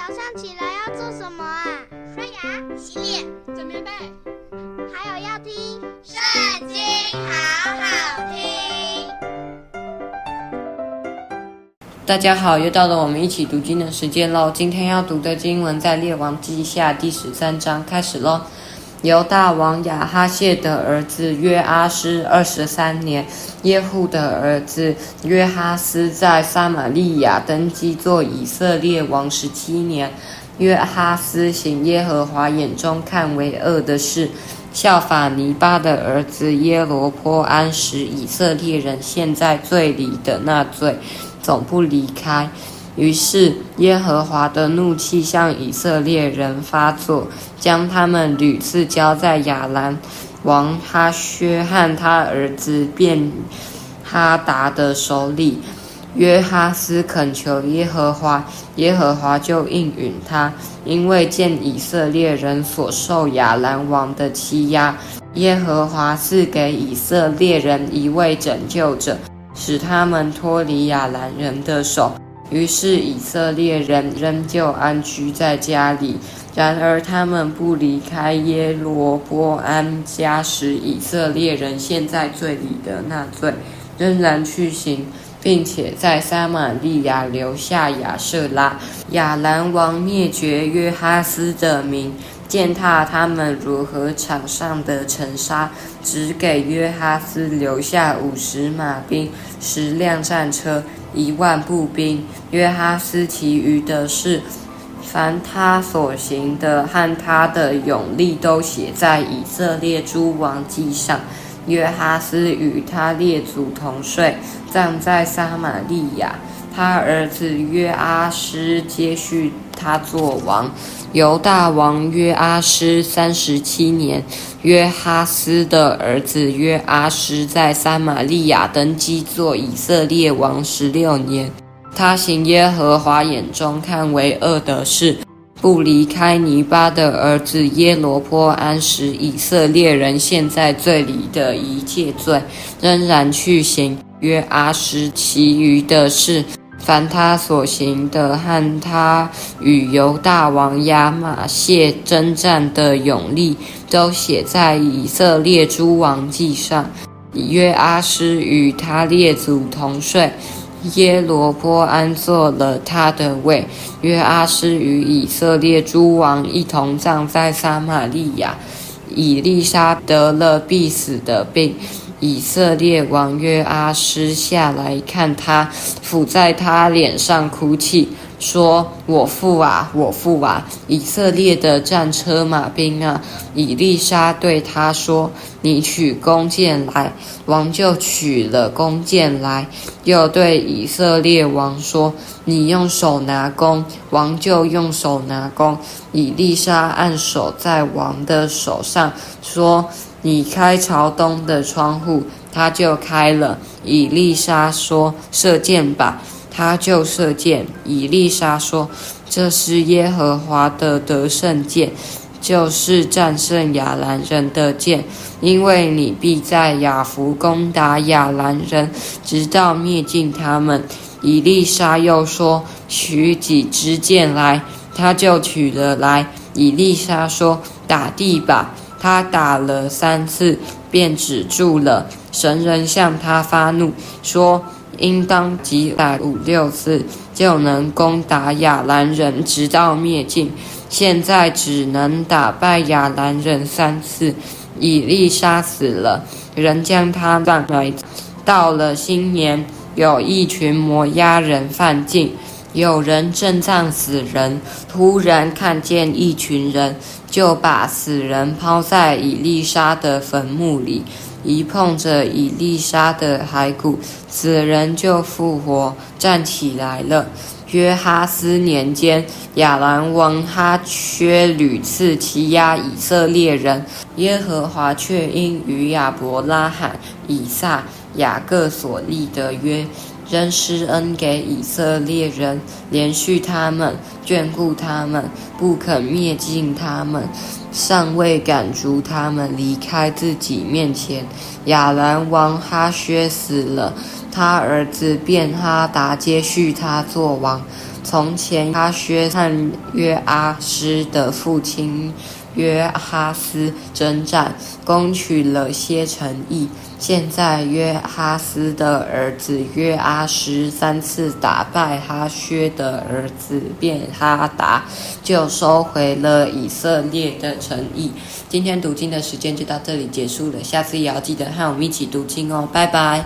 早上起来要做什么啊？刷牙、洗脸、整棉被，还有要听《圣经》，好好听。大家好，又到了我们一起读经的时间喽。今天要读的经文在《列王记下》第十三章，开始喽。犹大王亚哈谢的儿子约阿施二十三年，耶户的儿子约哈斯在撒玛利亚登基做以色列王十七年。约哈斯行耶和华眼中看为恶的事，效法尼巴的儿子耶罗波安，使以色列人陷在罪里的那罪，总不离开。于是耶和华的怒气向以色列人发作，将他们屡次交在亚兰王哈薛和他儿子便哈达的手里。约哈斯恳求耶和华，耶和华就应允他，因为见以色列人所受亚兰王的欺压，耶和华赐给以色列人一位拯救者，使他们脱离亚兰人的手。于是以色列人仍旧安居在家里，然而他们不离开耶罗波安家使以色列人陷在罪里的那罪，仍然去行，并且在撒玛利亚留下亚瑟拉。亚兰王灭绝约哈斯的名，践踏他们如何场上的尘沙，只给约哈斯留下五十马兵、十辆战车。一万步兵，约哈斯其余的事，凡他所行的和他的勇力，都写在以色列诸王记上。约哈斯与他列祖同睡，葬在撒玛利亚。他儿子约阿施接续他作王。犹大王约阿施三十七年，约哈斯的儿子约阿施在撒玛利亚登基做以色列王十六年。他行耶和华眼中看为恶的事，不离开尼巴的儿子耶罗波安使以色列人陷在罪里的一切罪，仍然去行约阿施其余的事。凡他所行的和他与犹大王亚玛谢征战的勇力，都写在以色列诸王记上。约阿施与他列祖同睡，耶罗波安坐了他的位。约阿施与以色列诸王一同葬在撒玛利亚。以利沙得了必死的病。以色列王约阿施下来看他，俯在他脸上哭泣，说：“我父啊，我父啊！以色列的战车马兵啊！”以利沙对他说：“你取弓箭来。”王就取了弓箭来，又对以色列王说：“你用手拿弓。”王就用手拿弓。以利沙按手在王的手上，说。你开朝东的窗户，他就开了。以利沙说：“射箭吧。”他就射箭。以利沙说：“这是耶和华的得胜箭，就是战胜亚兰人的箭，因为你必在亚弗攻打亚兰人，直到灭尽他们。”以利沙又说：“取几支箭来。”他就取了来。以利沙说：“打地吧。”他打了三次，便止住了。神人向他发怒，说：“应当击打五六次，就能攻打亚兰人，直到灭尽。现在只能打败亚兰人三次。”以利杀死了，人将他葬埋。到了新年，有一群摩押人犯境。有人正葬死人，突然看见一群人，就把死人抛在以利沙的坟墓里，一碰着以利沙的骸骨，死人就复活，站起来了。约哈斯年间，亚兰王哈薛屡次欺压以色列人，耶和华却因与亚伯拉罕、以撒、雅各所立的约。仍施恩给以色列人，怜恤他们，眷顾他们，不肯灭尽他们，尚未赶逐他们离开自己面前。亚兰王哈薛死了，他儿子便哈达接续他做王。从前哈薛和约阿施的父亲约哈斯征战，攻取了些城邑。现在约哈斯的儿子约阿施三次打败哈薛的儿子便哈达，就收回了以色列的城邑。今天读经的时间就到这里结束了，下次也要记得和我们一起读经哦，拜拜。